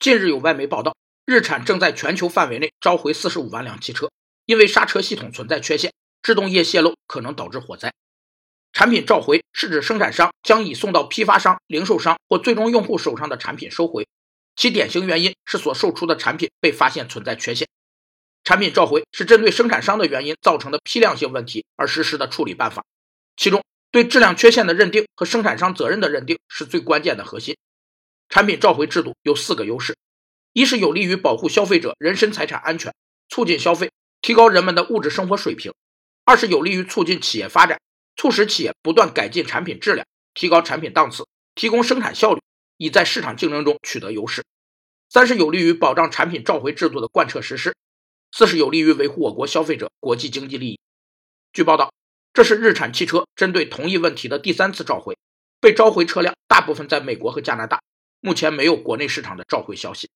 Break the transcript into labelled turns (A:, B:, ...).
A: 近日有外媒报道，日产正在全球范围内召回四十五万辆汽车，因为刹车系统存在缺陷，制动液泄漏可能导致火灾。产品召回是指生产商将已送到批发商、零售商或最终用户手上的产品收回，其典型原因是所售出的产品被发现存在缺陷。产品召回是针对生产商的原因造成的批量性问题而实施的处理办法，其中对质量缺陷的认定和生产商责任的认定是最关键的核心。产品召回制度有四个优势：一是有利于保护消费者人身财产安全，促进消费，提高人们的物质生活水平；二是有利于促进企业发展，促使企业不断改进产品质量，提高产品档次，提供生产效率，以在市场竞争中取得优势；三是有利于保障产品召回制度的贯彻实施。四是有利于维护我国消费者国际经济利益。据报道，这是日产汽车针对同一问题的第三次召回，被召回车辆大部分在美国和加拿大，目前没有国内市场的召回消息。